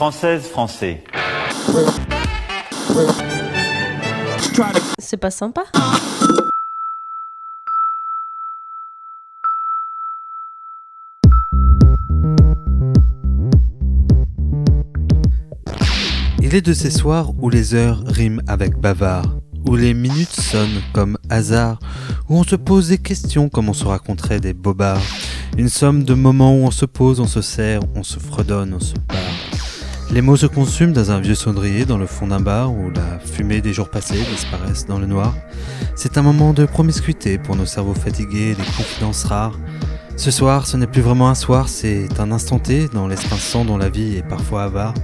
Française, français. C'est pas sympa. Il est de ces soirs où les heures riment avec bavard, où les minutes sonnent comme hasard, où on se pose des questions comme on se raconterait des bobards. Une somme de moments où on se pose, on se serre, on se fredonne, on se barre. Les mots se consument dans un vieux cendrier dans le fond d'un bar où la fumée des jours passés disparaissent dans le noir. C'est un moment de promiscuité pour nos cerveaux fatigués des confidences rares. Ce soir, ce n'est plus vraiment un soir, c'est un instant T dans l'espace dont la vie est parfois avare.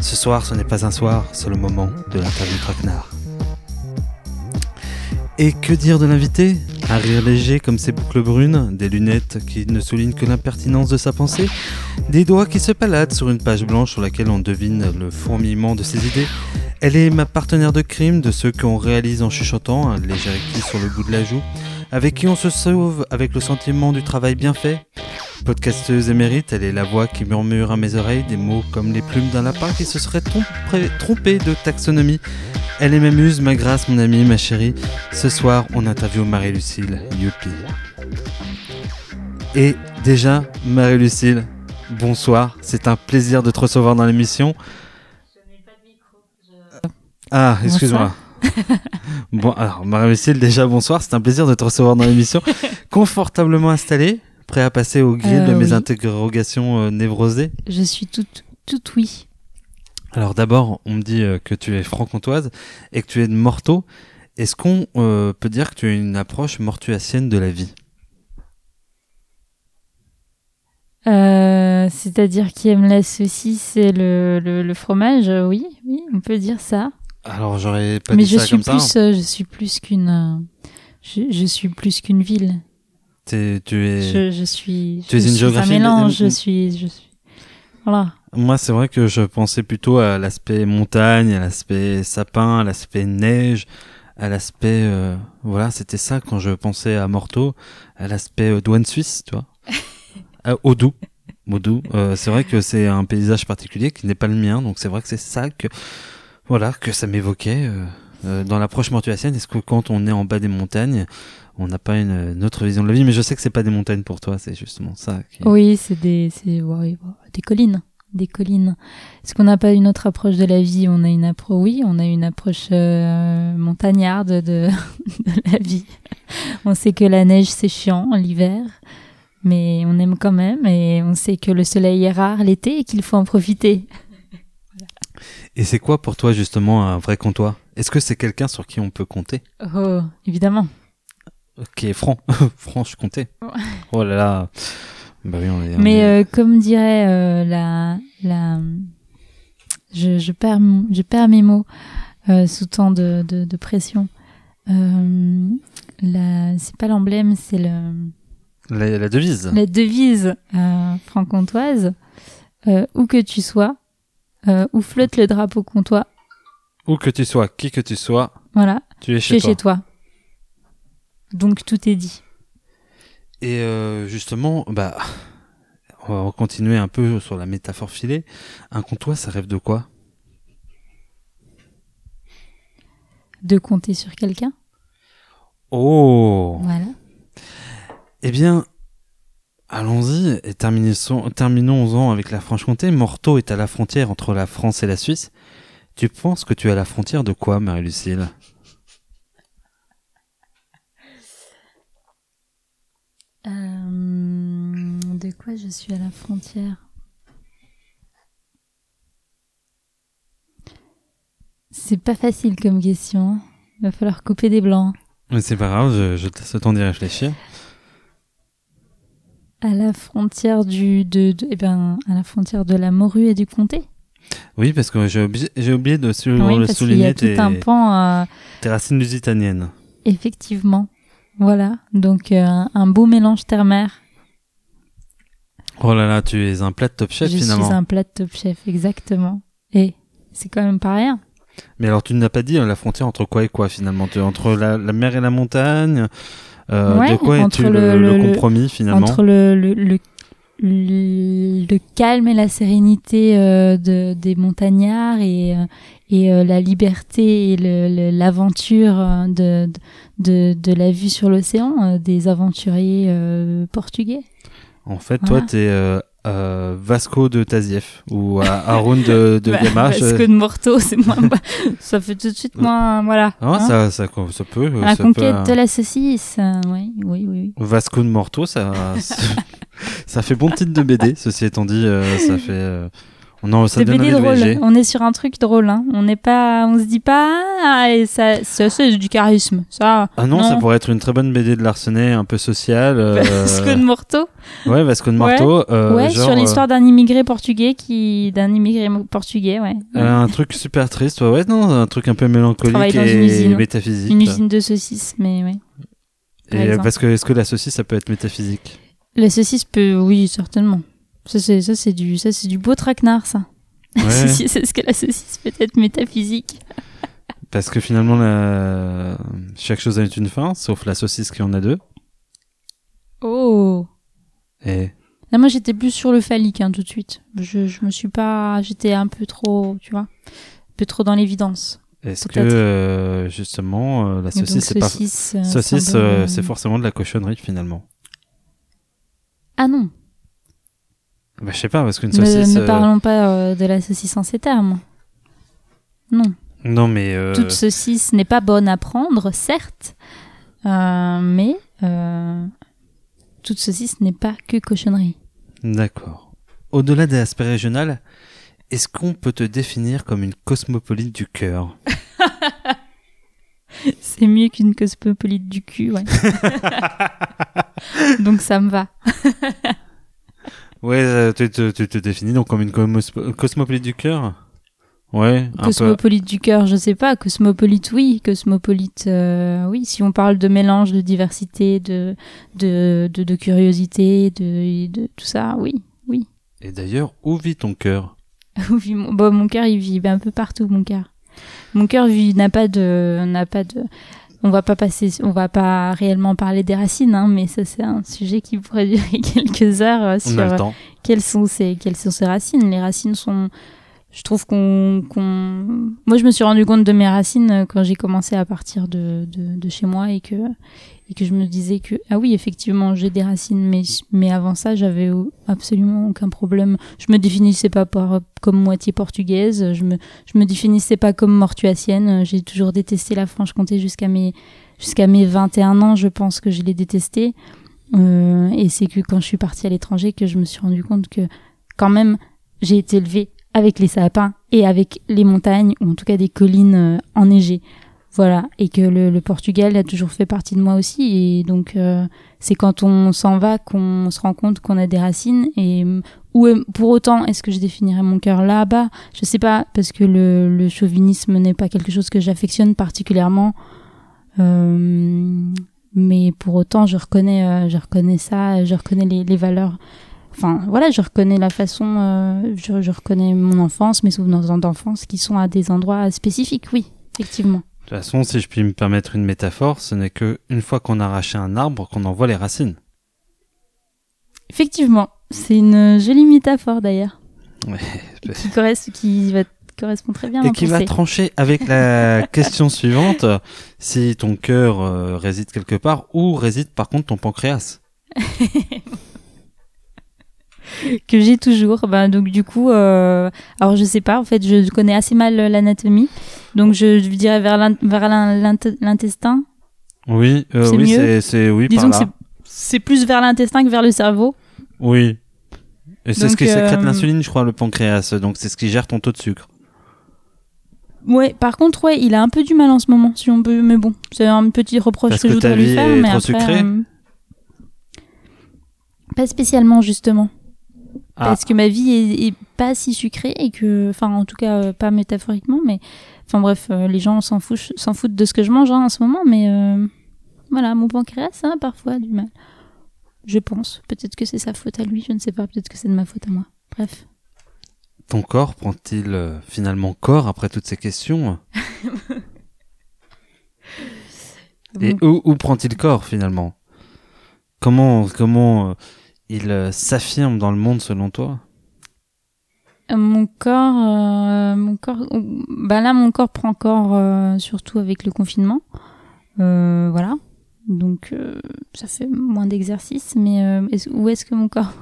Ce soir, ce n'est pas un soir, c'est le moment de l'interview traquenard. Et que dire de l'invité? Un rire léger comme ses boucles brunes, des lunettes qui ne soulignent que l'impertinence de sa pensée, des doigts qui se baladent sur une page blanche sur laquelle on devine le fourmillement de ses idées. Elle est ma partenaire de crime, de ceux qu'on réalise en chuchotant, un léger écrit sur le bout de la joue, avec qui on se sauve avec le sentiment du travail bien fait. Podcasteuse émérite, elle est la voix qui murmure à mes oreilles des mots comme les plumes d'un lapin qui se serait trompé, de taxonomie. Elle est ma muse, ma grâce, mon amie, ma chérie. Ce soir, on interviewe Marie-Lucille. Youpi. Et déjà, Marie-Lucille, bonsoir. C'est un plaisir de te recevoir dans l'émission. Ah, excuse-moi. bon, alors, Marie-Lucille, déjà, bonsoir. C'est un plaisir de te recevoir dans l'émission. Confortablement installée, prêt à passer au grill Euh, de mes oui. interrogations euh, névrosées. Je suis toute, toute oui. Alors d'abord, on me dit euh, que tu es franc-comtoise et que tu es de Morteau. Est-ce qu'on euh, peut dire que tu as une approche mortuacienne de la vie? Euh, C'est-à-dire qui aime la saucisse et le, le, le fromage, euh, oui, oui, on peut dire ça. Alors j'aurais pas Mais dit je ça suis comme plus, ça. euh, je suis plus qu'une, euh, je, je suis plus qu'une ville. Tu es... Je, je suis, Tu es une géographie- un mélange. Je suis, je suis, voilà. Moi, c'est vrai que je pensais plutôt à l'aspect montagne, à l'aspect sapin, à l'aspect neige, à l'aspect... euh, Voilà, c'était ça quand je pensais à Morteau, à l'aspect euh, douane suisse, tu vois. à Odou. Euh, c'est vrai que c'est un paysage particulier qui n'est pas le mien, donc c'est vrai que c'est ça que... Voilà, que ça m'évoquait. euh, dans l'approche mortuacienne, est-ce que quand on est en bas des montagnes, on n'a pas une, une autre vision de la vie Mais je sais que c'est pas des montagnes pour toi, c'est justement ça. Qui... Oui, c'est des, c'est, ouais, ouais, des collines, des collines. Est-ce qu'on n'a pas une autre approche de la vie? On a une approche, oui, on a une approche euh, montagnarde de, de la vie. On sait que la neige c'est chiant l'hiver, mais on aime quand même et on sait que le soleil est rare l'été et qu'il faut en profiter. Et c'est quoi pour toi justement un vrai comptoir? Est-ce que c'est quelqu'un sur qui on peut compter? Oh, évidemment. Qui est franc Franc, je comptais. Oh là là. Bah oui, on est. on Mais est- euh, comme dirait euh, la, la, je, je perds, mon- je perds mes mots euh, sous tant de, de, de pression. Euh, la, c'est pas l'emblème, c'est le, la, la devise. la devise euh, franc-comtoise. Euh, où que tu sois, euh, où flotte le drapeau comtois, Où que tu sois, qui que tu sois, voilà, tu es tu chez es toi. chez toi. Donc tout est dit. Et euh, justement, bah, on va continuer un peu sur la métaphore filée. Un comptoir, ça rêve de quoi? De compter sur quelqu'un, Oh voilà. Eh bien, allons-y et terminons- terminons-en avec la Franche-Comté. Morteau est à la frontière entre la France et la Suisse. Tu penses que tu es à la frontière de quoi, Marie-Lucille Euh, de quoi je suis à la frontière C'est pas facile comme question. Il va falloir couper des blancs. Mais c'est pas grave, je, je te laisse le temps d'y réfléchir. À la frontière du, de, de- eh ben, à la frontière de la morue et du comté? Oui, parce que j'ai oublié, j'ai oublié de sou- oui, le parce qu'il y a souligner tout tes, un pan, euh, tes racines lusitaniennes. effectivement. Voilà, donc euh, un- un beau mélange terre-mer. Oh là là, tu es un plat de top chef je finalement. suis un plat de top chef, exactement. Et c'est quand même pas rien. Mais alors tu n'as pas dit euh, la frontière entre quoi et quoi finalement? Entre la, la mer et la montagne euh, Ouais, De quoi es-tu le, le- le le- compromis finalement? Entre le, le, le, le calme et la sérénité euh, de, des montagnards et, euh, et euh, la liberté et l'aventure de, de, de la vue sur l'océan des aventuriers portugais. En fait, Voilà. toi, t'es euh, euh, Vasco de Tazieff ou euh, Haroun de, de Bah, Gamache. Parce que de Morteau, c'est moins, ça fait tout de suite moins, voilà. Ah, hein. ça, ça, ça peut. la ça conquête peut, de la saucisse, euh, oui, oui, oui. oui. Vasco de Morto, ça, ça fait bon titre de BD. Ceci étant dit, euh, ça fait. Euh, on en, ça C'est donne BD de drôle. VG. On est sur un truc drôle. Hein. On n'est pas, on se dit pas, ah, et ça, ça c'est du charisme. Ça. Ah non, Non. ça pourrait être une très bonne BD de Larsenet, un peu sociale. euh, que de Morteau. Ouais, Vasco de Morto. euh, ouais, genre, sur l'histoire d'un immigré portugais qui, d'un immigré portugais, ouais. euh, euh, un truc super triste, ouais, ouais, non, un truc un peu mélancolique et une usine. métaphysique. Une usine de saucisses, mais ouais. par Et euh, exemple. parce que est-ce que la saucisse, ça peut être métaphysique? La saucisse peut, oui, certainement. Ça, c'est, ça, c'est du, ça, c'est du beau traquenard, ça. Ouais. C'est ce que la saucisse peut être métaphysique. Parce que finalement, la... chaque chose a une fin, sauf la saucisse qui en a deux. Oh. Et Là, moi, j'étais plus sur le phallique, hein, tout de suite. Je, je me suis pas, j'étais un peu trop, tu vois, un peu trop dans l'évidence. est-ce que Peut-être. euh, justement euh, la saucisse, c'est pas saucisse, euh, c'est forcément de la cochonnerie finalement. Ah non. Bah, je sais pas parce qu'une Ne, saucisse. ne euh, parlons pas euh, de la saucisse en ces termes. Non. Non mais euh, Toute saucisse n'est pas bonne à prendre, certes, euh, mais euh, toute saucisse n'est pas que cochonnerie. d'accord. Au-delà des aspects régionaux, est-ce qu'on peut te définir comme une cosmopolite du cœur? C'est mieux qu'une cosmopolite du cul, ouais. Donc ça me va. Ouais, euh, tu te, tu te définis donc comme une cosmopolite du cœur Ouais, un peu. Cosmopolite du cœur, je sais pas. Cosmopolite, oui. Cosmopolite, euh, oui. Si on parle de mélange, de diversité, de de de, de curiosité, de, de tout ça, oui, oui. Et d'ailleurs, où vit ton cœur? Où vit mon, bon, mon cœur, il vit un peu partout, mon cœur. Mon cœur vit n'a pas de n'a pas de. On va pas passer, on va pas réellement parler des racines, hein, mais ça c'est un sujet qui pourrait durer quelques heures euh, sur temps. quelles sont ces quelles sont ces racines les racines sont je trouve qu'on qu'on moi je me suis rendu compte de mes racines euh, quand j'ai commencé à partir de, de de chez moi et que et que je me disais que ah oui effectivement j'ai des racines mais mais avant ça j'avais absolument aucun problème. Je me définissais pas par comme moitié portugaise je me je me définissais pas comme mortuacienne. J'ai toujours détesté la Franche-Comté jusqu'à mes jusqu'à mes 21 ans je pense que je l'ai détesté euh, et c'est que quand je suis partie à l'étranger que je me suis rendu compte que quand même j'ai été élevée avec les sapins et avec les montagnes ou en tout cas des collines euh, enneigées. Voilà. Et que le, le Portugal a toujours fait partie de moi aussi. Et donc euh, c'est quand on s'en va qu'on se rend compte qu'on a des racines. Et euh, euh, pour autant est-ce que je définirais mon cœur là-bas? Je sais pas parce que le, le chauvinisme n'est pas quelque chose que j'affectionne particulièrement. Euh, mais pour autant je reconnais euh, je reconnais ça je reconnais les valeurs enfin voilà je reconnais la façon euh, je, je reconnais mon enfance mes souvenirs d'enfance qui sont à des endroits spécifiques oui effectivement De toute façon, si je puis me permettre une métaphore, ce n'est que une fois qu'on a arraché un arbre qu'on en voit les racines. effectivement c'est une jolie métaphore d'ailleurs Ouais. qui, corres- qui va correspond très bien à Et qui va trancher avec la question suivante si ton cœur euh, réside quelque part ou réside par contre ton pancréas? que j'ai toujours. Ben, donc du coup, euh, alors je sais pas, en fait, je connais assez mal euh, l'anatomie, donc je, je dirais vers l'in- vers l'in- l'int- l'intestin. Oui, euh, oui, c'est c'est oui Disons que par là. c'est plus vers l'intestin que vers le cerveau. Oui. Et c'est ce qui sécrète euh, l'insuline, je crois, le pancréas. Donc c'est ce qui gère ton taux de sucre. Ouais, par contre, ouais, il a un peu du mal en ce moment, si on peut, mais bon, c'est un petit reproche Parce que, que je voudrais lui faire, est mais trop après, sucrée euh, pas spécialement justement, Ah. parce que ma vie est, est pas si sucrée et que, enfin, en tout cas, euh, pas métaphoriquement, mais, enfin bref, euh, les gens s'en foutent, s'en foutent de ce que je mange hein, en ce moment, mais euh, voilà, mon pancréas a parfois du mal. Je pense. Peut-être que c'est sa faute à lui, je ne sais pas. Peut-être que c'est de ma faute à moi. Bref. Ton corps prend-il finalement corps après toutes ces questions? Et Bon. où, où prend-il corps finalement? Comment comment il euh, s'affirme dans le monde selon toi? Euh, Mon corps, euh, mon corps, bah là mon corps prend corps euh, surtout avec le confinement, Euh, voilà. Donc euh, ça fait moins d'exercice, mais où est-ce que mon corps?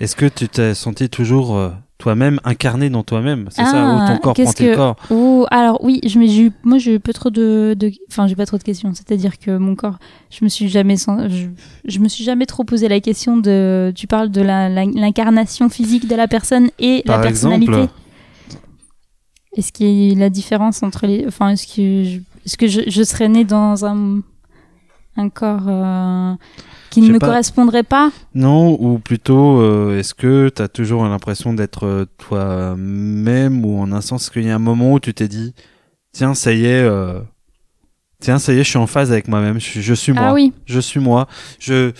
Est-ce que tu t'es senti toujours euh, toi-même, incarné dans toi-même C'est Ah, ça, où ton corps prend tes que- corps Oh, alors oui, je mais j'ai eu, moi j'ai eu peu trop de, de enfin j'ai pas trop de questions. C'est-à-dire que mon corps, je me suis jamais, sen- je, je me suis jamais trop posé la question de, tu parles de la- la- l'incarnation physique de la personne et Par la personnalité. exemple Est-ce qu'il y a la différence entre les, enfin est-ce que je, est-ce que je, je serais née dans un un corps euh, qui ne me pas. correspondrait pas Non, ou plutôt, euh, est-ce que tu as toujours l'impression d'être euh, toi-même ou en un sens, est-ce qu'il y a un moment où tu t'es dit, tiens, ça y est, euh, tiens, ça y est, je suis en phase avec moi-même, je, suis- je suis moi, Ah oui. je suis moi, je,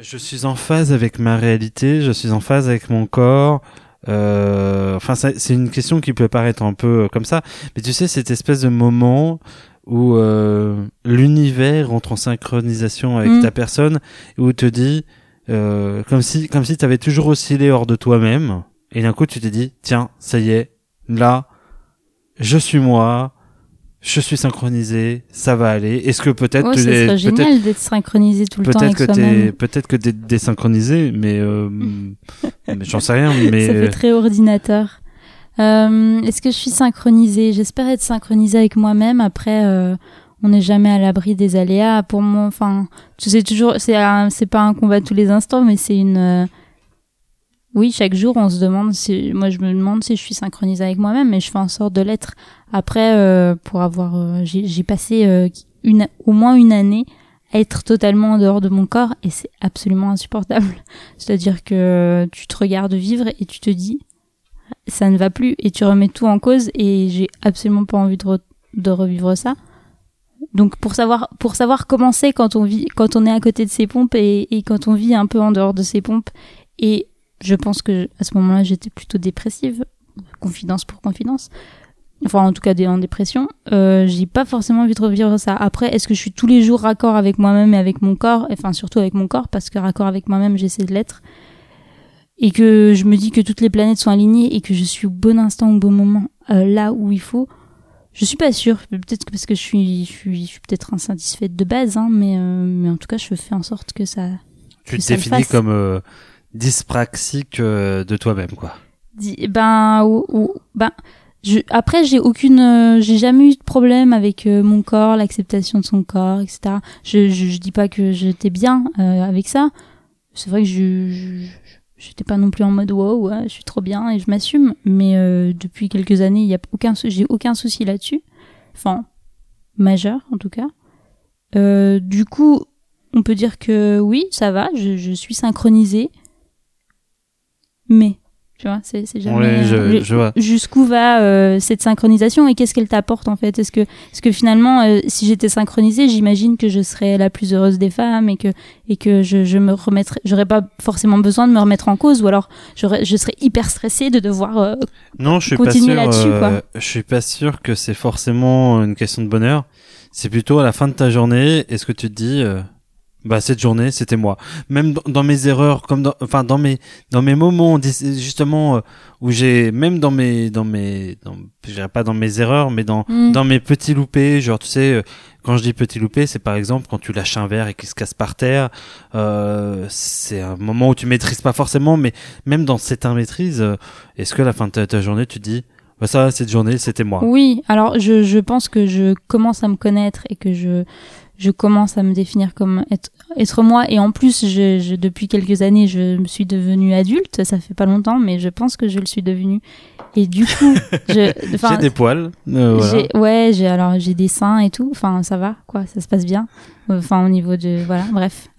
je suis en phase avec ma réalité, je suis en phase avec mon corps. Euh, enfin, c'est une question qui peut paraître un peu comme ça, mais tu sais, cette espèce de moment où euh, l'univers entre en synchronisation avec Mm. ta personne, où te dit, euh, comme si, comme si tu avais toujours oscillé hors de toi-même, et d'un coup tu t'es dit, tiens, ça y est, là, je suis moi, je suis synchronisé, ça va aller. Est-ce que peut-être Ouais, ça es- serait peut-être génial d'être synchronisé tout le temps peut-être avec que soi-même. peut-être que t'es désynchronisé, mais, euh, mais j'en sais rien. Mais Ça fait très ordinateur. Euh, Est-ce que je suis synchronisée? J'espère être synchronisée avec moi-même. Après, euh, on n'est jamais à l'abri des aléas. Pour moi, enfin, sais toujours, c'est c'est pas un combat tous les instants, mais c'est une. euh, Oui, chaque jour, on se demande si. Moi, je me demande si je suis synchronisée avec moi-même, mais je fais en sorte de l'être. Après, euh, pour avoir, euh, j'ai j'ai passé euh, une, au moins une année à être totalement en dehors de mon corps, et c'est absolument insupportable. C'est-à-dire que tu te regardes vivre et tu te dis ça ne va plus et tu remets tout en cause et j'ai absolument pas envie de, re- de revivre ça. Donc pour savoir pour savoir comment c'est quand on vit quand on est à côté de ses pompes et, quand on vit un peu en dehors de ses pompes. Et je pense que à ce moment-là j'étais plutôt dépressive. Confidence pour confidence. Enfin en tout cas en dépression. Euh, j'ai pas forcément envie de revivre ça. Après est-ce que je suis tous les jours raccord avec moi-même et avec mon corps? Enfin surtout avec mon corps parce que raccord avec moi-même j'essaie de l'être et que je me dis que toutes les planètes sont alignées et que je suis au bon instant au bon moment euh, là où il faut je suis pas sûre. Peut-être que parce que je suis je suis, je suis peut-être insatisfaite de base hein, mais euh, mais en tout cas je fais en sorte que ça tu te définis comme euh, dyspraxique euh, de toi-même, quoi. Ben ou, ou- ben je, après j'ai aucune euh, j'ai jamais eu de problème avec euh, mon corps l'acceptation de son corps etc je, je je dis pas que j'étais bien euh, avec ça. C'est vrai que je je- j'étais pas non plus en mode wow je suis trop bien et je m'assume. Mais euh, depuis quelques années il a aucun j'ai aucun souci là-dessus. Enfin majeur en tout cas. Euh, du coup on peut dire que oui ça va je, je suis synchronisée. Mais tu vois c'est c'est jamais je, euh, je vois. jusqu'où va euh, cette synchronisation et qu'est-ce qu'elle t'apporte en fait? Est-ce que, est-ce que finalement, euh, si j'étais synchronisée, j'imagine que je serais la plus heureuse des femmes et que et que je, je me remettrais, j'aurais pas forcément besoin de me remettre en cause ou alors j'aurais, je serais hyper stressée de devoir. euh, Non, je suis pas Continue sûr. là-dessus, euh, je suis pas sûr que c'est forcément une question de bonheur. C'est plutôt à la fin de ta journée, est-ce que tu te dis, euh, bah cette journée, c'était moi. Même dans, dans mes erreurs, comme dans, enfin dans mes dans mes moments justement euh, où j'ai même dans mes dans mes dans, je dirais pas dans mes erreurs, mais dans hmm, dans mes petits loupés, genre tu sais, euh, quand je dis petits loupés, c'est par exemple quand tu lâches un verre et qu'il se casse par terre, euh, c'est un moment où tu maîtrises pas forcément, mais même dans cette immaîtrise, euh, est-ce que à la fin de ta, ta journée, tu te dis, bah ça, cette journée, c'était moi? Oui, alors je, je pense que je commence à me connaître et que je, je commence à me définir comme être, être moi. Et en plus, je, je, depuis quelques années, je me suis devenue adulte. Ça fait pas longtemps, mais je pense que je le suis devenue. Et du coup, J'ai des poils. euh, voilà. ouais, j'ai alors j'ai des seins et tout. Enfin, ça va, quoi, ça se passe bien. Enfin, au niveau de voilà, bref.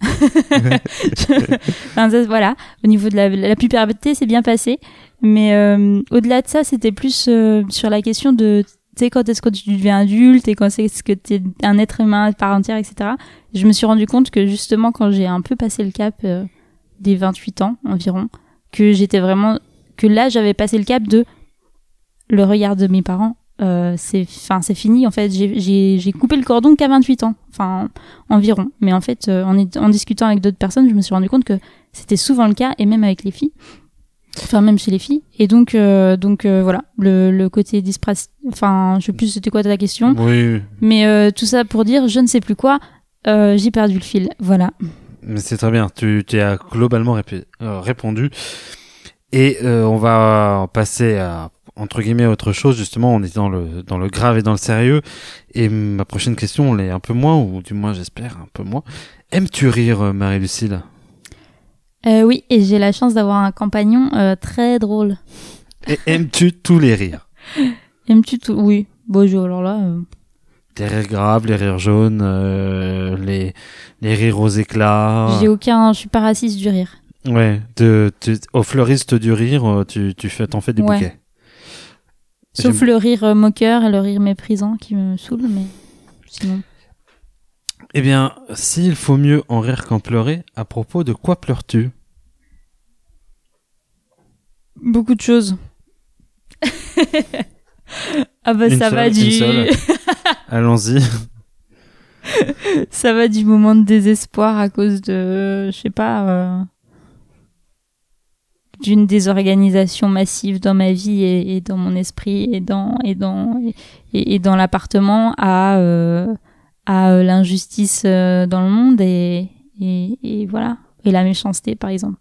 Enfin, ça, voilà, au niveau de la, la puberté, c'est bien passé. Mais euh, au-delà de ça, c'était plus euh, sur la question de tu sais quand est-ce que tu deviens adulte et quand est-ce que tu es un être humain à part entière, etc. Je me suis rendu compte que justement quand j'ai un peu passé le cap euh, des 28 ans environ, que j'étais vraiment que là j'avais passé le cap de le regard de mes parents euh, c'est enfin c'est fini en fait j'ai coupé le cordon qu'à 28 ans enfin environ mais en fait euh, en, en discutant avec d'autres personnes je me suis rendu compte que C'était souvent le cas, et même avec les filles. Enfin, même chez les filles. Et donc, euh, donc euh, voilà, le, le côté dyspraxie. Enfin, je sais plus c'était quoi ta question. Oui, Mais euh, tout ça pour dire, je ne sais plus quoi. J'ai perdu le fil. Voilà. mais c'est très bien. Tu, tu as globalement répondu. Et on va passer à entre guillemets autre chose. Justement, on est dans le dans le grave et dans le sérieux. Et ma prochaine question, on l'est un peu moins, ou du moins j'espère un peu moins. Aimes-tu rire, Marie-Lucille? Euh, oui, et j'ai la chance d'avoir un compagnon euh, très drôle. Et aimes-tu tous les rires? Aimes-tu tout? Oui. Bonjour, alors là. euh, Les rires graves, les rires jaunes, euh, les les rires aux éclats. J'ai aucun. Je suis pas raciste du rire. Ouais, de, au fleuriste du rire, tu, tu fais, t'en fais des Ouais. bouquets. Sauf le rire moqueur et le rire méprisant qui me saoule, mais sinon. Eh bien, s'il faut mieux en rire qu'en pleurer, à propos de quoi pleures-tu? Beaucoup de choses. ah bah Une ça seule, va une du seule. Allons-y. ça va du moment de désespoir à cause de je sais pas euh, d'une désorganisation massive dans ma vie et, et dans mon esprit et dans et dans et, et dans l'appartement à euh, à euh, l'injustice euh, dans le monde et, et et voilà et la méchanceté par exemple.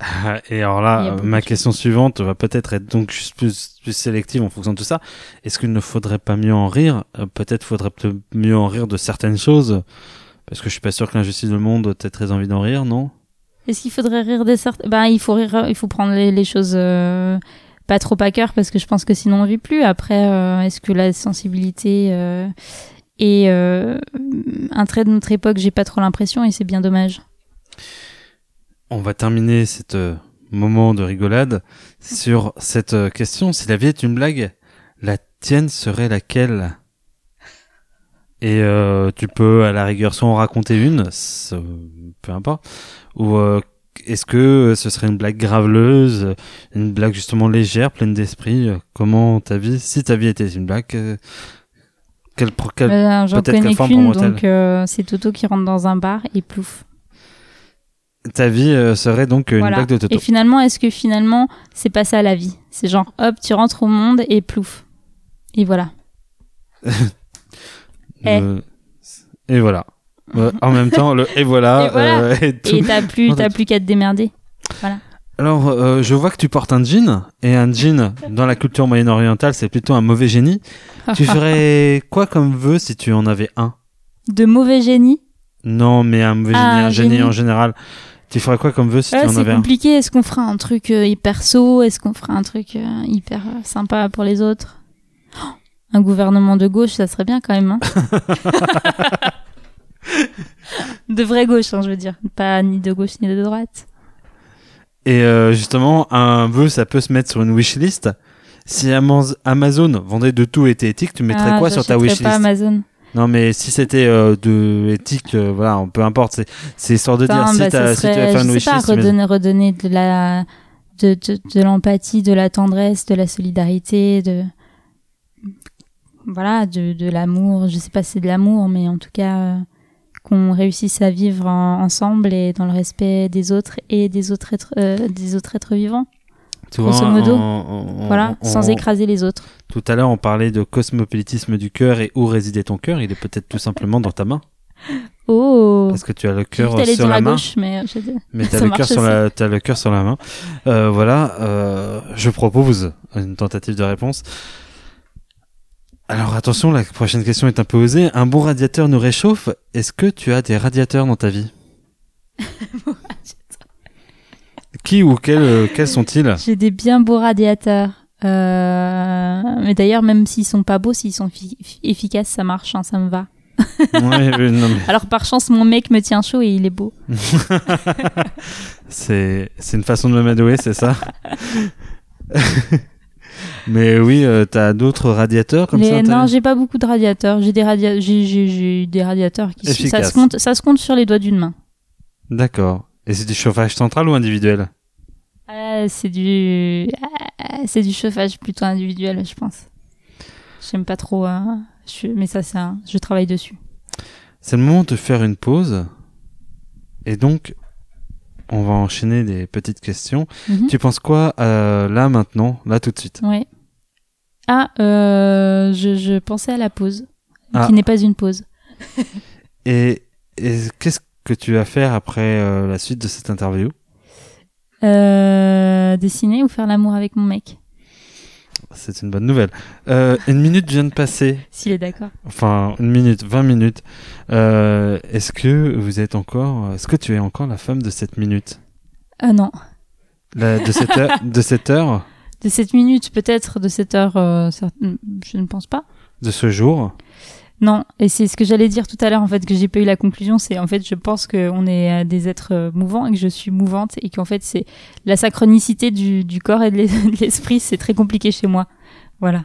Ah, Et alors là, beaucoup ma question suivante va peut-être être donc juste plus, plus sélective en fonction de tout ça. Est-ce qu'il ne faudrait pas mieux en rire? Euh, Peut-être faudrait peut mieux en rire de certaines choses. Parce que je suis pas sûr que l'injustice du monde, t'aies très envie d'en rire, non? Est-ce qu'il faudrait rire des sortes Ben, il faut rire, il faut prendre les, les choses euh, pas trop à cœur parce que je pense que sinon on vit plus. Après, euh, est-ce que la sensibilité euh, est euh, un trait de notre époque J'ai pas trop l'impression et c'est bien dommage. On va terminer cet euh, moment de rigolade sur cette euh, question. Si la vie est une blague, la tienne serait laquelle? Et tu peux à la rigueur soit en raconter une, peu importe, ou est-ce que ce serait une blague graveleuse, une blague justement légère, pleine d'esprit? Comment ta vie, si ta vie était une blague, quelle, quelle- Euh, J'en connais qu'une, donc euh, c'est Toto qui rentre dans un bar et plouf. ta vie euh, serait donc une Voilà. blague de Toto Et finalement, est-ce que finalement c'est pas ça la vie? C'est genre hop, tu rentres au monde et plouf. Et voilà. Eh. Et voilà. Euh, en même temps, le et voilà. Et voilà. t'as plus, t'as plus qu'à te démerder. Alors, euh, je vois que tu portes un jean, et un jean, dans la culture moyen-orientale, c'est plutôt un mauvais génie. Tu ferais quoi comme vœu si tu en avais un? De mauvais génie? Non, mais un mauvais Ah, génie, un génie, génie. en général. Tu ferais quoi comme vœu si tu en c'est avais un? compliqué. Est-ce qu'on fera un truc euh, hyper saut? Est-ce qu'on fera un truc euh, hyper sympa pour les autres? Oh, Un gouvernement de gauche, ça serait bien quand même. Hein de vraie gauche, hein, je veux dire. Pas ni de gauche ni de droite. Et euh, justement, un vœu, ça peut se mettre sur une wishlist. Si Amaz- Amazon vendait de tout et était éthique, tu mettrais Ah, quoi sur ta wishlist pas Amazon. Non, mais si c'était euh, de éthique, euh, voilà, peu importe. C'est, histoire de dire Enfin, si, bah, ça si tu serait, je sais pas, wishlist. mets- redonner, redonner de la, de, de, de l'empathie, de la tendresse, de la solidarité, de, voilà, de, de l'amour. Je sais pas si c'est de l'amour, mais en tout cas, euh, qu'on réussisse à vivre en- ensemble et dans le respect des autres et des autres êtres, euh, des autres êtres vivants. Tu vois, grosso modo. on- on- voilà, on- sans écraser les autres. Tout à l'heure, on parlait de cosmopolitisme du cœur et où résidait ton cœur. Il est peut-être tout simplement dans ta main. Oh! Parce que tu as le cœur t'allais sur la main. gauche, mais t'as Ça le cœur sur la, t'as le cœur sur la main. Euh, voilà, euh, je propose une tentative de réponse. Alors attention, la prochaine question est un peu osée. Un bon radiateur nous réchauffe. Est-ce que tu as des radiateurs dans ta vie Qui ou quels, euh, quels sont-ils? J'ai des bien beaux radiateurs. Euh, mais d'ailleurs, même s'ils sont pas beaux, s'ils sont fi- fi- efficaces, ça marche, hein, ça me va. Ouais, oui, non, mais Alors par chance, mon mec me tient chaud et il est beau. c'est c'est une façon de me m'adouer, c'est ça? Mais oui, euh, t'as d'autres radiateurs comme Les- ça non, j'ai pas beaucoup de radiateurs. J'ai des radia- j'ai, j'ai, j'ai des radiateurs qui ça Efficaces. se compte, ça se compte sur les doigts d'une main. D'accord. Et c'est du chauffage central ou individuel? Ah, c'est du, ah, c'est du chauffage plutôt individuel, je pense. J'aime pas trop, hein. Je- mais ça, c'est un- je travaille dessus. C'est le moment de faire une pause. Et donc, on va enchaîner des petites questions. Mhm. Tu penses quoi euh, là maintenant, là tout de suite? Ouais. Ah, euh, je, je pensais à la pause, Ah. qui n'est pas une pause. Et, et qu'est-ce que tu vas faire après euh, la suite de cette interview? Dessiner ou faire l'amour avec mon mec, C'est une bonne nouvelle. Euh, une minute vient de passer. s'il est d'accord. Enfin, une minute, 20 minutes. Euh, est-ce que vous êtes encore, est-ce que tu es encore la femme de cette minute? Ah non, La- de cette heure, de cette heure, de cette minute peut-être, de cette heure, euh, je ne pense pas. de ce jour? Non, et c'est ce que j'allais dire tout à l'heure en fait que j'ai pas eu la conclusion, c'est en fait je pense qu'on est euh, des êtres euh, mouvants et que je suis mouvante et qu'en fait c'est la synchronicité du, du corps et de l'es- de l'esprit, c'est très compliqué chez moi. Voilà.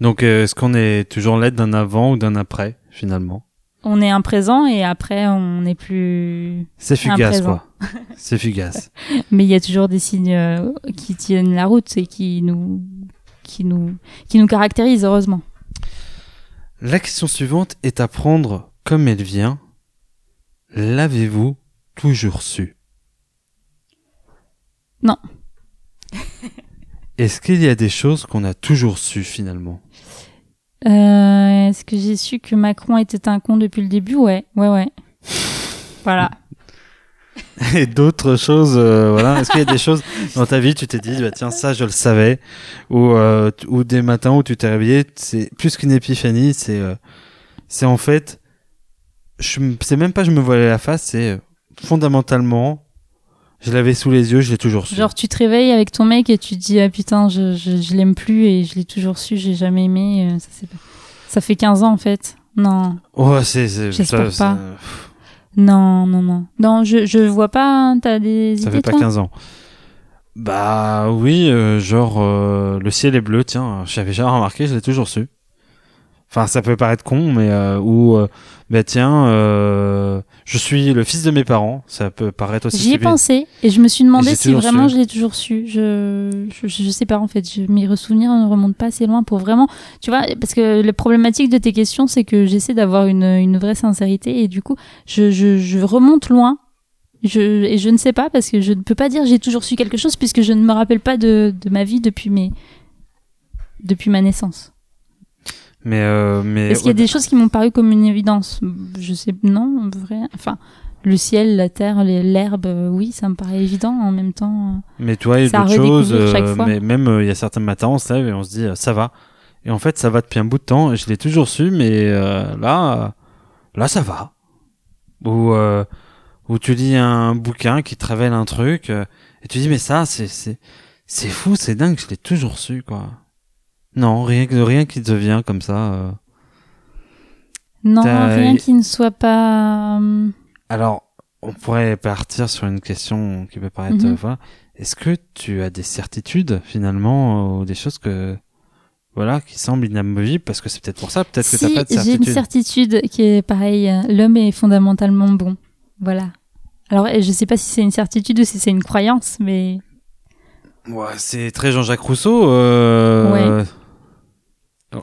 Donc, euh, est-ce qu'on est toujours l'aide d'un avant ou d'un après, finalement? On est un présent et après on n'est plus C'est fugace, quoi. C'est fugace. mais il y a toujours des signes qui tiennent la route et qui nous qui nous qui nous caractérisent heureusement. La question suivante est à prendre comme elle vient. L'avez-vous toujours su? Non. Est-ce qu'il y a des choses qu'on a toujours su finalement? Euh, est-ce que j'ai su que Macron était un con depuis le début? Ouais, ouais ouais. Voilà. Et d'autres choses, euh, voilà. Est-ce qu'il y a des choses dans ta vie, tu t'es dit, bah, tiens, ça, je le savais, ou euh, ou des matins où tu t'es réveillé, c'est plus qu'une épiphanie, c'est euh, c'est en fait, je c'est même pas je me voilais la face, c'est fondamentalement, je l'avais sous les yeux, je l'ai toujours su. Genre tu te réveilles avec ton mec et tu te dis ah putain je, je, je l'aime plus et je l'ai toujours su j'ai jamais aimé ça c'est ça fait 15 ans en fait non Oh, c'est, c'est, J'espère ça, pas. Non non non non je je vois pas hein, t'as des Ça, idées fait pas toi 15 ans. Bah oui, euh, genre euh, le ciel est bleu, tiens, j'avais jamais remarqué, je l'ai toujours su. Enfin, ça peut paraître con, mais euh, ou euh, bah tiens, euh, je suis le fils de mes parents, ça peut paraître aussi. j'y ai pensé et je me suis demandé si vraiment su. je l'ai toujours su je, je je sais pas en fait je, mes souvenirs ne remontent pas assez loin pour vraiment tu vois parce que la problématique de tes questions c'est que j'essaie d'avoir une une vraie sincérité et du coup je je, je remonte loin je, et je ne sais pas parce que je ne peux pas dire j'ai toujours su quelque chose puisque je ne me rappelle pas de, de ma vie depuis mes depuis ma naissance. Mais euh, mais Est-ce qu'il y a des choses qui m'ont paru comme une évidence? Je sais non, vrai. Enfin, le ciel, la terre, l'herbe, euh, oui, ça me paraît évident. En même temps, mais tu vois, il y a d'autres choses. euh, mais même euh, il y a certains matins, on se lève et on se dit euh, ça va. Et en fait, ça va depuis un bout de temps. Et je l'ai toujours su, mais euh, là, euh, là, ça va. Ou euh, où tu lis un bouquin qui te révèle un truc euh, et tu dis mais ça, c'est c'est c'est fou, c'est dingue, je l'ai toujours su quoi. Non, rien rien qui te vient comme ça. euh. non, rien qui ne soit pas. hum, Alors, on pourrait partir sur une question qui peut paraître Mhm. euh, voilà. Est-ce que tu as des certitudes finalement euh, ou des choses que voilà qui semblent inamovibles parce que c'est peut-être pour ça, peut-être que t'as Si pas de j'ai certitude. une certitude qui est pareille, euh, l'homme est fondamentalement bon. Voilà. Alors, je sais pas si c'est une certitude ou si c'est une croyance, mais Ouais, c'est très Jean-Jacques Rousseau. Euh...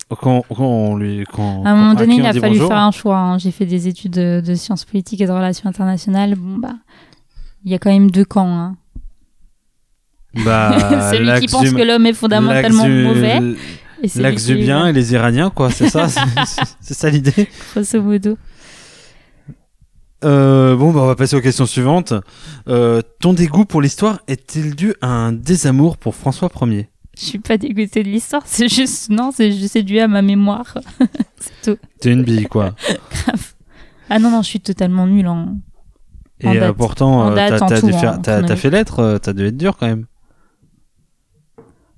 Quand, quand on lui, quand, À un moment donné, il a fallu bonjour, faire un choix. hein. J'ai fait des études de, de sciences politiques et de relations internationales. Bon, bah, il y a quand même deux camps. Hein. Bah, celui qui pense que l'homme est fondamentalement mauvais. Et celui L'axe qui du est bien et les Iraniens, quoi, c'est ça, c'est ça l'idée. Grosso modo. Euh, bon, bah, on va passer aux questions suivantes. Euh, ton dégoût pour l'histoire est-il dû à un désamour pour François Ier? Je suis pas dégoûtée de l'histoire. C'est juste, non, c'est dû à ma mémoire. c'est tout. T'es une bille, quoi. Grave. Ah non, non, je suis totalement nulle en. Et date. pourtant, t'as fait lettre, euh, t'as dû être dur quand même.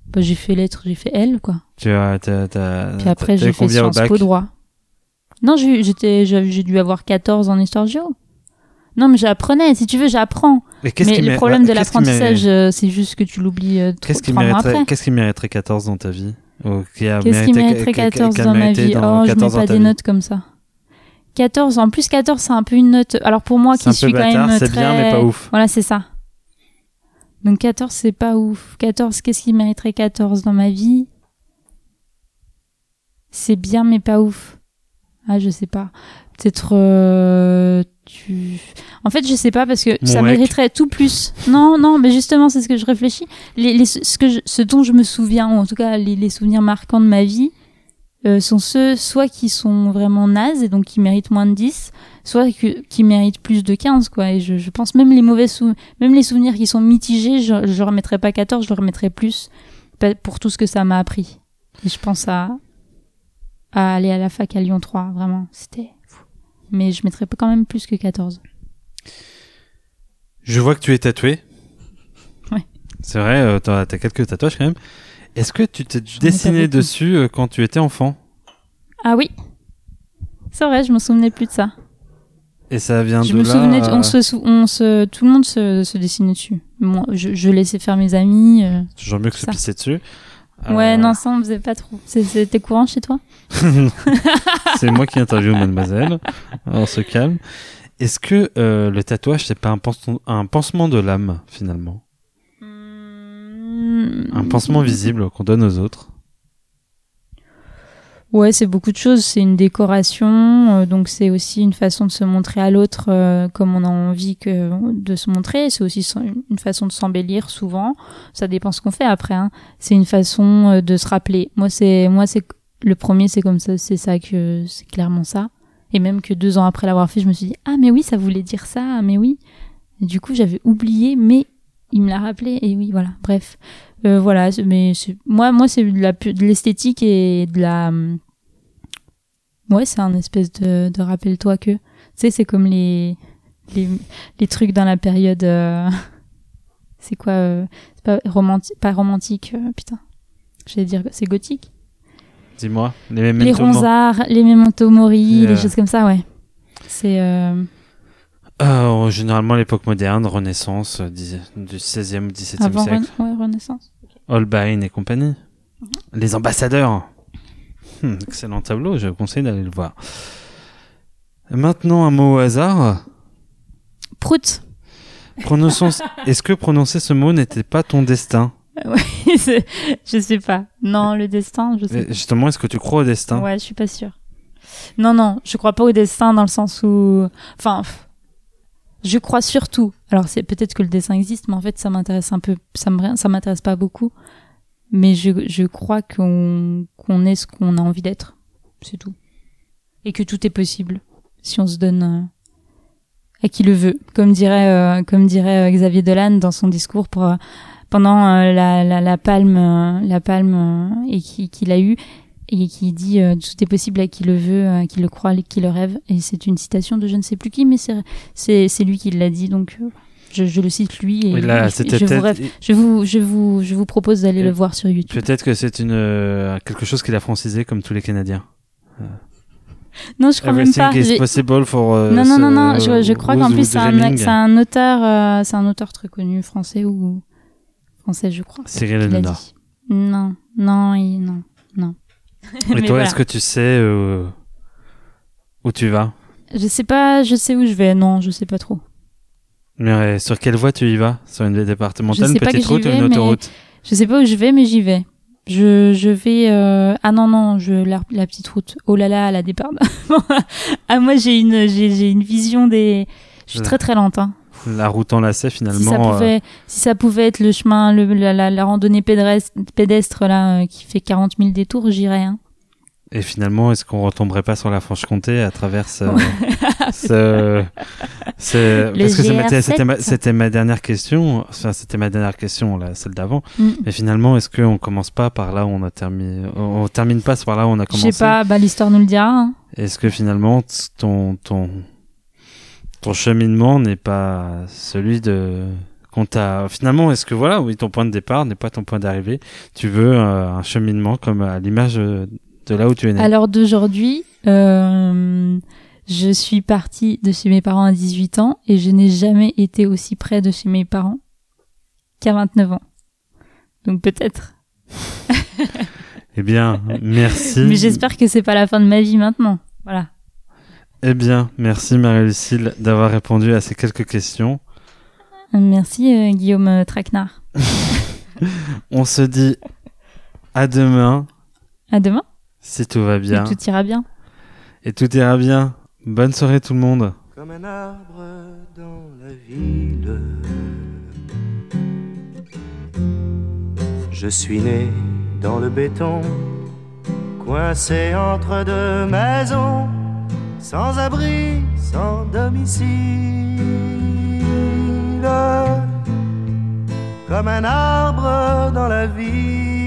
Bah, j'ai fait lettres, j'ai fait L, quoi. Tu as, t'as, Puis après, j'ai fait Sciences Po droit. Non, j'ai j'étais, j'ai j'ai dû avoir 14 en histoire géo. Non, mais j'apprenais. Si tu veux, j'apprends. Mais qui le problème de l'apprentissage, euh, c'est juste que tu l'oublies euh, trois Qu'est-ce qui, mériterait, après. qu'est-ce qui mériterait 14 dans ta vie Qu'est-ce qui mériterait qui a- qui a- 14 qui a dans ma vie Oh, je mets 14 dans pas des notes comme ça. 14, en plus 14, c'est un peu une note. Alors pour moi qui suis quand même c'est très... bien, mais pas ouf. Voilà, c'est ça. Donc 14, c'est pas ouf. 14, qu'est-ce qui mériterait 14 dans ma vie? C'est bien, mais pas ouf. Ah, je sais pas. Peut-être euh, tu... En fait, je sais pas parce que ça mériterait tout plus. Non, non, mais justement, c'est ce que je réfléchis. Les, les- ce, que je- ce dont je me souviens, ou en tout cas les, les souvenirs marquants de ma vie, euh, sont ceux soit qui sont vraiment nazes et donc qui méritent moins de 10, soit que- qui méritent plus de 15, quoi. Et je, je pense même les mauvais sou... même les souvenirs qui sont mitigés, je, je leur mettrais pas 14, je leur mettrais plus pour tout ce que ça m'a appris. Et je pense à, à aller à la fac à Lyon 3, vraiment. C'était. Mais je mettrais quand même plus que 14. Je vois que tu es tatoué. Ouais. C'est vrai, euh, t'as t'as quelques tatouages quand même. Est-ce que tu t'es dessiné dessus euh, quand tu étais enfant? Ah oui. C'est vrai, je me souvenais plus de ça. Et ça vient je de me là souvenais, euh, on se, sou- on se, tout le monde se, se dessinait dessus. Moi, je, je laissais faire mes amis. euh. Toujours mieux que se pisser dessus. Ouais, Euh, non, ça on faisait pas trop. C'était courant chez toi? C'est moi qui interviewe mademoiselle. On se calme. Est-ce que euh, le tatouage, c'est pas un, panse- un pansement de l'âme, finalement? Un pansement visible qu'on donne aux autres? Ouais, c'est beaucoup de choses. C'est une décoration, euh, donc c'est aussi une façon de se montrer à l'autre euh, comme on a envie que de se montrer. C'est aussi une façon de s'embellir souvent. Ça dépend ce qu'on fait après. Hein. C'est une façon euh, de se rappeler. Moi, c'est moi, c'est le premier, c'est comme ça. C'est ça que c'est clairement ça. Et même que deux ans après l'avoir fait, je me suis dit ah mais oui, ça voulait dire ça. Mais oui. Du coup, j'avais oublié, mais il me l'a rappelé. Et oui, voilà. Bref, Euh, voilà. Mais moi, moi, c'est de l'esthétique et de la hum, Ouais, c'est un espèce de, de rappelle-toi que. Tu sais, c'est comme les, les, les trucs dans la période. euh, C'est quoi euh, C'est pas romantique, pas romantique, euh, putain. J'allais dire, c'est gothique. Dis-moi. Les, les ronzards, les memento mori, les choses comme ça, ouais. C'est. généralement, l'époque moderne, Renaissance, du 16e ou 17e avant siècle. Ren- ouais, Renaissance. Holbein et compagnie. Mhm. Les ambassadeurs. Hmm, excellent tableau, je vous conseille d'aller le voir. Maintenant, un mot au hasard. Prout Prononçons... Est-ce que prononcer ce mot n'était pas ton destin? C'est- Je sais pas. Non, le destin, je sais Et Justement, est-ce que tu crois au destin? Ouais, je suis pas sûre. Non, non, je crois pas au destin dans le sens où. Enfin, je crois surtout. Alors, c'est peut-être que le destin existe, mais en fait, ça m'intéresse un peu. Ça m'intéresse pas beaucoup. Mais je, je crois qu'on, qu'on est ce qu'on a envie d'être. C'est tout. Et que tout est possible si on se donne euh, à qui le veut. Comme dirait, euh, comme dirait euh, Xavier Dolan dans son discours pour, pendant la, la, la palme, la palme et qui- qu'il a eu et qui dit tout est possible à qui le veut, à qui le croit, qui le rêve. Et c'est une citation de je ne sais plus qui, mais c'est c'est c'est lui qui l'a dit, donc je, je le cite lui et là, je, je vous, rêve- je vous je vous je vous propose d'aller le voir sur YouTube. Peut-être que c'est une euh, quelque chose qu'il a francisé comme tous les Canadiens. Non, je crois même Everything pas. is possible for. euh, non, non, non, non. Je, je crois qu'en plus c'est un, Woodleming. c'est un auteur, euh, c'est un auteur très connu français ou français, je crois. Cyril Hanouna. Non, non, il- non, non. Et toi, voilà. est-ce que tu sais euh, où tu vas? Je sais pas, je sais où je vais. Non, je sais pas trop. Mais euh, sur quelle voie tu y vas? Sur une départementale, une petite route ou une mais- autoroute? Je sais pas où je vais, mais j'y vais. Je, je vais. euh, Ah non non, je la, la petite route. Oh là là, la départ. ah moi j'ai une j'ai j'ai une vision des. Je suis très très lente. Hein. La route en lacet, finalement. Si ça euh, pouvait si ça pouvait être le chemin le, la, la, la randonnée pédestre, pédestre là euh, qui fait 40 000 détours, j'irais. Hein. Et finalement, est-ce qu'on retomberait pas sur la Franche-Comté à travers ce... Ce... ce- Parce que c'est ma- GR7. c'était ma, c'était ma dernière question. Enfin, c'était ma dernière question, là, celle d'avant. Mm. Mais finalement, est-ce qu'on commence pas par là où on a terminé On termine pas par là où on a Je commencé? sais pas, bah l'histoire nous le dira. hein. Est-ce que finalement, ton, ton, ton cheminement n'est pas celui de qu'on t'a finalement est-ce que voilà oui ton point de départ n'est pas ton point d'arrivée tu veux euh, un cheminement comme à l'image euh, de là où tu es né À l'heure d'aujourd'hui, euh, je suis partie de chez mes parents à 18 ans et je n'ai jamais été aussi près de chez mes parents qu'à 29 ans. Donc peut-être. eh bien merci Mais j'espère que c'est pas la fin de ma vie maintenant. Voilà. eh bien merci Marie-Lucille d'avoir répondu à ces quelques questions Merci euh, Guillaume euh, Traquenard. on se dit à demain À demain. Si tout va bien Et tout ira bien. et tout ira bien bonne soirée tout le monde Comme un arbre dans la ville. Je suis né dans le béton, coincé entre deux maisons, sans abri, sans domicile. Comme un arbre dans la ville.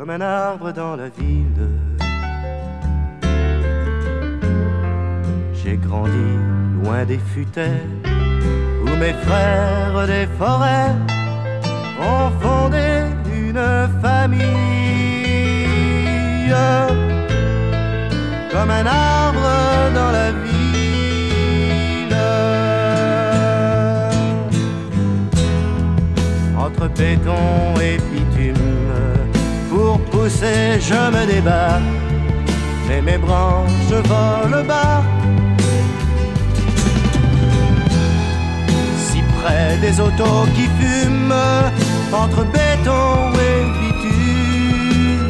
Comme un arbre dans la ville. J'ai grandi loin des futaies où mes frères des forêts ont fondé une famille comme un arbre dans la ville. Entre béton et pour pousser je me débat, mais mes branches volent bas. Si près des autos qui fument, entre béton et bitume.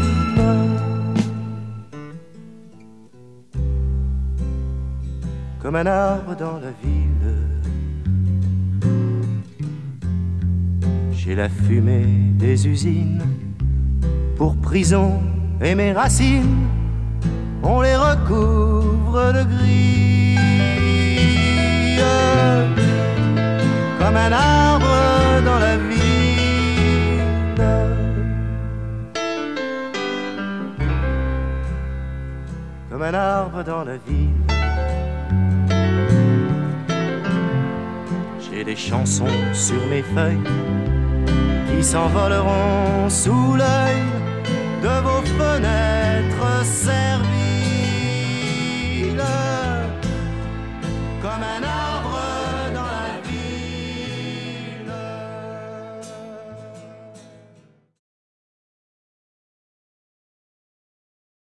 Comme un arbre dans la ville, j'ai la fumée des usines pour prison et mes racines, on les recouvre de gris. Comme un arbre dans la ville. Comme un arbre dans la ville. J'ai des chansons sur mes feuilles qui s'envoleront sous l'œil de vos fenêtres serviles.